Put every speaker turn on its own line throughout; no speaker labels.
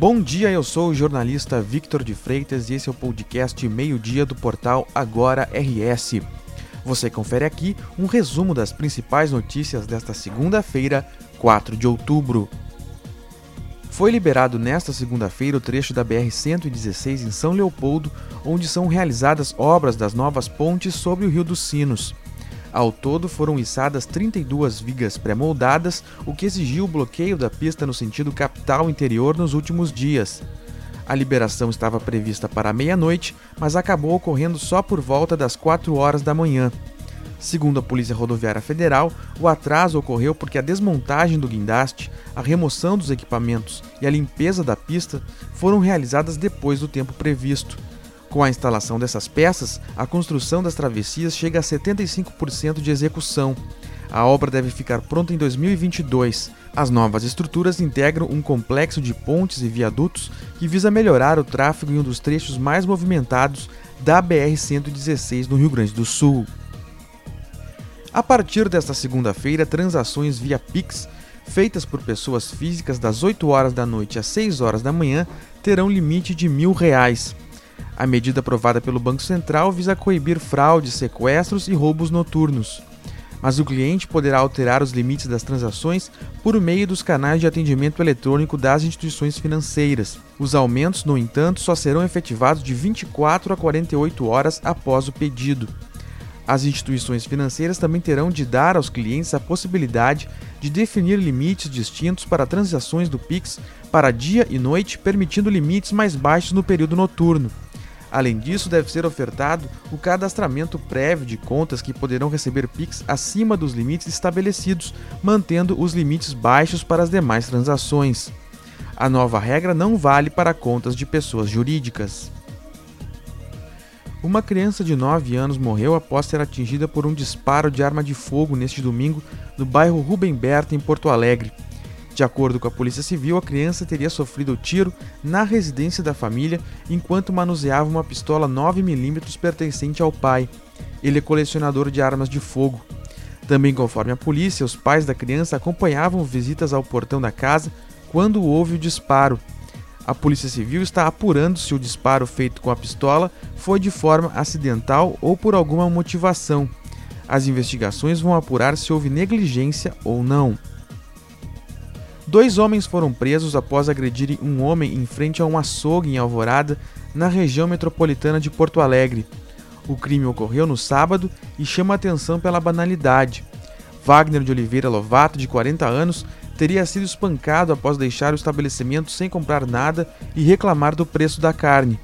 Bom dia, eu sou o jornalista Victor de Freitas e esse é o podcast Meio-Dia do portal Agora RS. Você confere aqui um resumo das principais notícias desta segunda-feira, 4 de outubro. Foi liberado nesta segunda-feira o trecho da BR-116 em São Leopoldo, onde são realizadas obras das novas pontes sobre o Rio dos Sinos. Ao todo, foram içadas 32 vigas pré-moldadas, o que exigiu o bloqueio da pista no sentido capital-interior nos últimos dias. A liberação estava prevista para meia-noite, mas acabou ocorrendo só por volta das 4 horas da manhã. Segundo a Polícia Rodoviária Federal, o atraso ocorreu porque a desmontagem do guindaste, a remoção dos equipamentos e a limpeza da pista foram realizadas depois do tempo previsto. Com a instalação dessas peças, a construção das travessias chega a 75% de execução. A obra deve ficar pronta em 2022. As novas estruturas integram um complexo de pontes e viadutos que visa melhorar o tráfego em um dos trechos mais movimentados da BR-116 no Rio Grande do Sul. A partir desta segunda-feira, transações via Pix feitas por pessoas físicas das 8 horas da noite às 6 horas da manhã terão limite de mil reais. A medida aprovada pelo Banco Central visa coibir fraudes, sequestros e roubos noturnos. Mas o cliente poderá alterar os limites das transações por meio dos canais de atendimento eletrônico das instituições financeiras. Os aumentos, no entanto, só serão efetivados de 24 a 48 horas após o pedido. As instituições financeiras também terão de dar aos clientes a possibilidade de definir limites distintos para transações do Pix para dia e noite, permitindo limites mais baixos no período noturno. Além disso, deve ser ofertado o cadastramento prévio de contas que poderão receber PIX acima dos limites estabelecidos, mantendo os limites baixos para as demais transações. A nova regra não vale para contas de pessoas jurídicas. Uma criança de 9 anos morreu após ser atingida por um disparo de arma de fogo neste domingo no bairro Rubem Berta, em Porto Alegre. De acordo com a Polícia Civil, a criança teria sofrido o tiro na residência da família enquanto manuseava uma pistola 9mm pertencente ao pai. Ele é colecionador de armas de fogo. Também, conforme a polícia, os pais da criança acompanhavam visitas ao portão da casa quando houve o disparo. A Polícia Civil está apurando se o disparo feito com a pistola foi de forma acidental ou por alguma motivação. As investigações vão apurar se houve negligência ou não. Dois homens foram presos após agredirem um homem em frente a um açougue em Alvorada, na região metropolitana de Porto Alegre. O crime ocorreu no sábado e chama atenção pela banalidade. Wagner de Oliveira Lovato, de 40 anos, teria sido espancado após deixar o estabelecimento sem comprar nada e reclamar do preço da carne.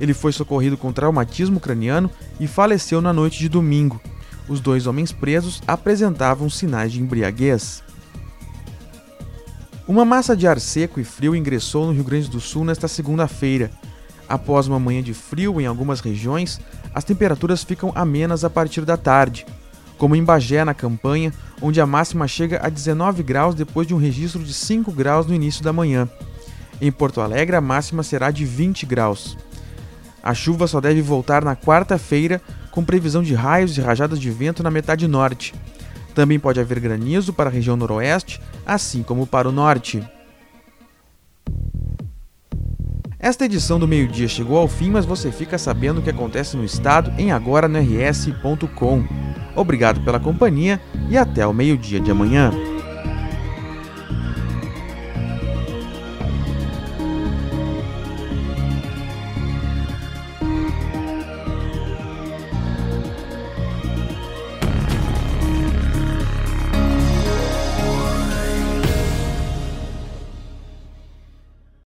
Ele foi socorrido com traumatismo craniano e faleceu na noite de domingo. Os dois homens presos apresentavam sinais de embriaguez. Uma massa de ar seco e frio ingressou no Rio Grande do Sul nesta segunda-feira. Após uma manhã de frio em algumas regiões, as temperaturas ficam amenas a partir da tarde, como em Bagé, na campanha, onde a máxima chega a 19 graus depois de um registro de 5 graus no início da manhã. Em Porto Alegre, a máxima será de 20 graus. A chuva só deve voltar na quarta-feira, com previsão de raios e rajadas de vento na metade norte. Também pode haver granizo para a região noroeste, assim como para o norte. Esta edição do meio-dia chegou ao fim, mas você fica sabendo o que acontece no estado em agora no rs.com. Obrigado pela companhia e até o meio-dia de amanhã.